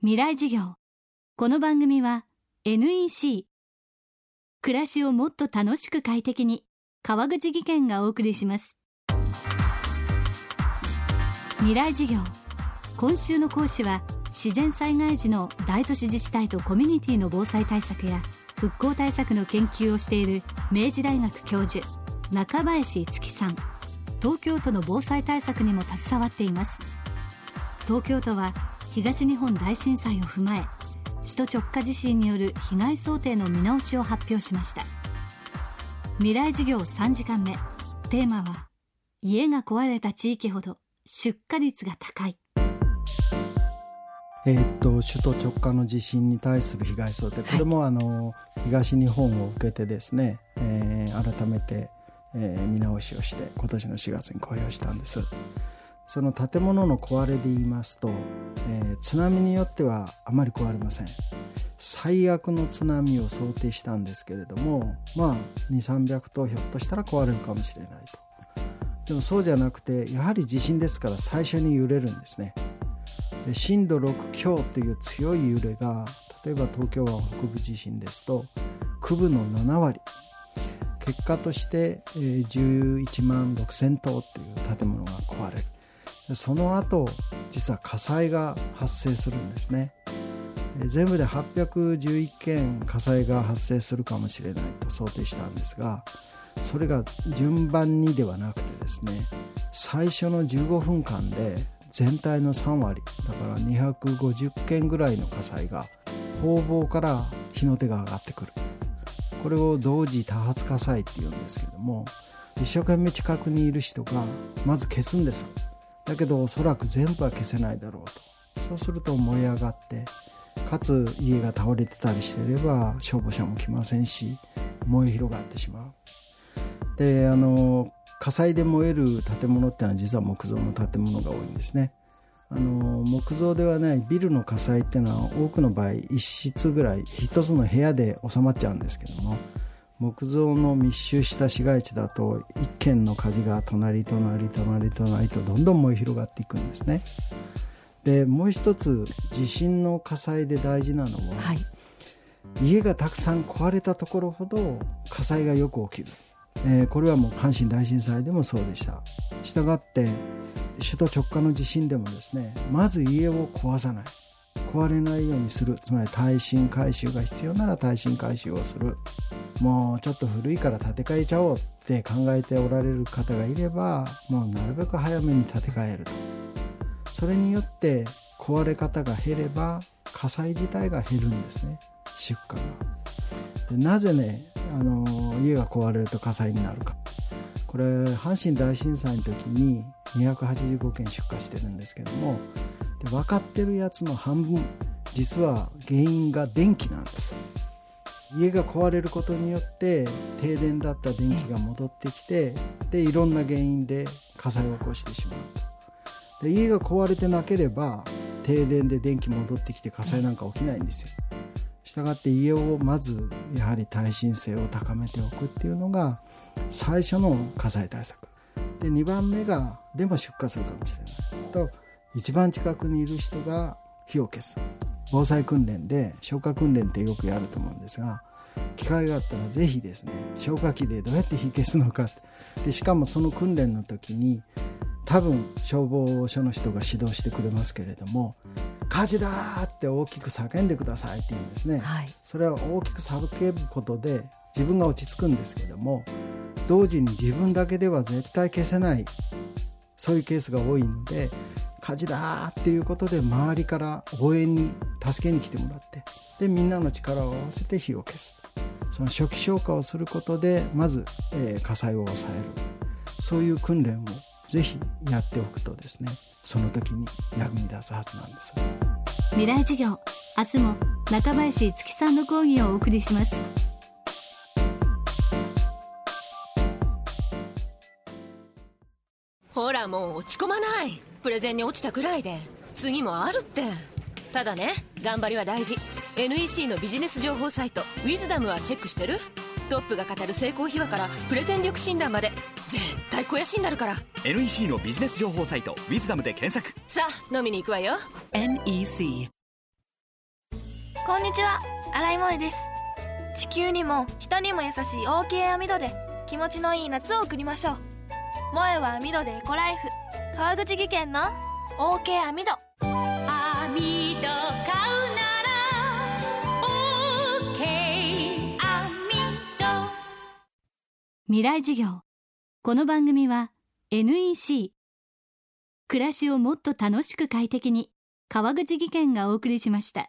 未来授業。この番組は NEC 暮らしをもっと楽しく快適に。川口義賢がお送りします。未来授業。今週の講師は自然災害時の大都市自治体とコミュニティの防災対策や復興対策の研究をしている明治大学教授中林樹さん。東京都の防災対策にも携わっています。東京都は東日本大震災を踏まえ首都直下地震による被害想定の見直しを発表しました。未来授業3時間目。テーマは家が壊れた地域ほど出火率が高い。えー、っと首都直下の地震に対する被害想定。これもあの、東日本を受けてですね、えー、改めて、えー、見直しをして今年の4月に公表したんですその建物の壊れで言いますと、えー、津波によってはあまり壊れません。最悪の津波を想定したんですけれどもまあ2300とひょっとしたら壊れるかもしれないと。でもそうじゃなくてやはり地震ですから最初に揺れるんですね。で震度6強という強い揺れが例えば東京湾北部地震ですと区部の7割。結果として11万6000棟っていう建物が壊れる。その後実は火災が発生するんですね。全部で811件火災が発生するかもしれないと想定したんですがそれが順番にではなくてですね最初の15分間で全体の3割だから250件ぐらいの火災が方々から火の手が上がってくる。これを同時多発火災っていうんですけども一生懸命近くにいる人がまず消すんです。だけどおそらく全部は消せないだろうと。そうすると燃え上がってかつ家が倒れてたりしてれば消防車も来ませんし燃え広がってしまう。であの火災で燃える建物ってのは実は木造の建物が多いんですね。あの木造ではないビルの火災っていうのは多くの場合一室ぐらい一つの部屋で収まっちゃうんですけども木造の密集した市街地だと一軒の火事が隣隣隣隣とどんどん燃え広がっていくんですね。でもう一つ地震の火災で大事なのは、はい、家がたくさん壊れたところほど火災がよく起きる、えー、これはもう阪神大震災でもそうでした。したがって首都直下の地震でもですねまず家を壊さない。壊れないようにする。つまり耐震改修が必要なら耐震改修をするもうちょっと古いから建て替えちゃおうって考えておられる方がいればもうなるべく早めに建て替えると。それによって壊れ方が減れば火災自体が減るんですね。出火が。でなぜねあの家が壊れると火災になるか。これ阪神大震災の時に285件出火してるんですけどもで分かってるやつの半分実は原因が電気なんです。家が壊れることによって停電だった電気が戻ってきてでいろんな原因で火災を起こしてしまうで家が壊れてなければ停電で電気戻ってきて火災なんか起きないんですよ。したがって家をまずやはり耐震性を高めておくっていうのが最初の火災対策。で2番目がでも出火するかもしれない。と一番近くにいる人が火を消す。防災訓練で消火訓練ってよくやると思うんですが機会があったら是非ですね消火器でどうやって火消すのかでしかもその訓練の時に多分消防署の人が指導してくれますけれども火事だって大きく叫んでくださいって言うんですね、はい、それは大きく叫ぶことで自分が落ち着くんですけども同時に自分だけでは絶対消せないそういうケースが多いので火事だっていうことで周りから応援に助けに来てもらってでみんなの力を合わせて火を消すその初期消火をすることでまず、えー、火災を抑える。そういう訓練をぜひやっておくとですねその時に役に立つはずなんです。未来授業明日も中林月さんの講義をお送りします。ほらもう落ち込まないプレゼンに落ちたくらいで次もあるって。ただね頑張りは大事。NEC のビジネス情報サイト「ウィズダムはチェックしてる？トップが語る成功秘話からプレゼン力診断まで絶対肥やしになるから。NEC のビジネス情報サイト「ウィズダムで検索。さあ飲みに行くわよ。NEC こんにちは。新井萌です。地球にも人にも優しい OK 網戸で気持ちのいい夏を送りましょう。萌えは網戸でエコライフ川口技研の OK 網戸網戸買うなら OK 網戸未来授業。この番組は NEC 暮らしをもっと楽しく快適に川口技研がお送りしました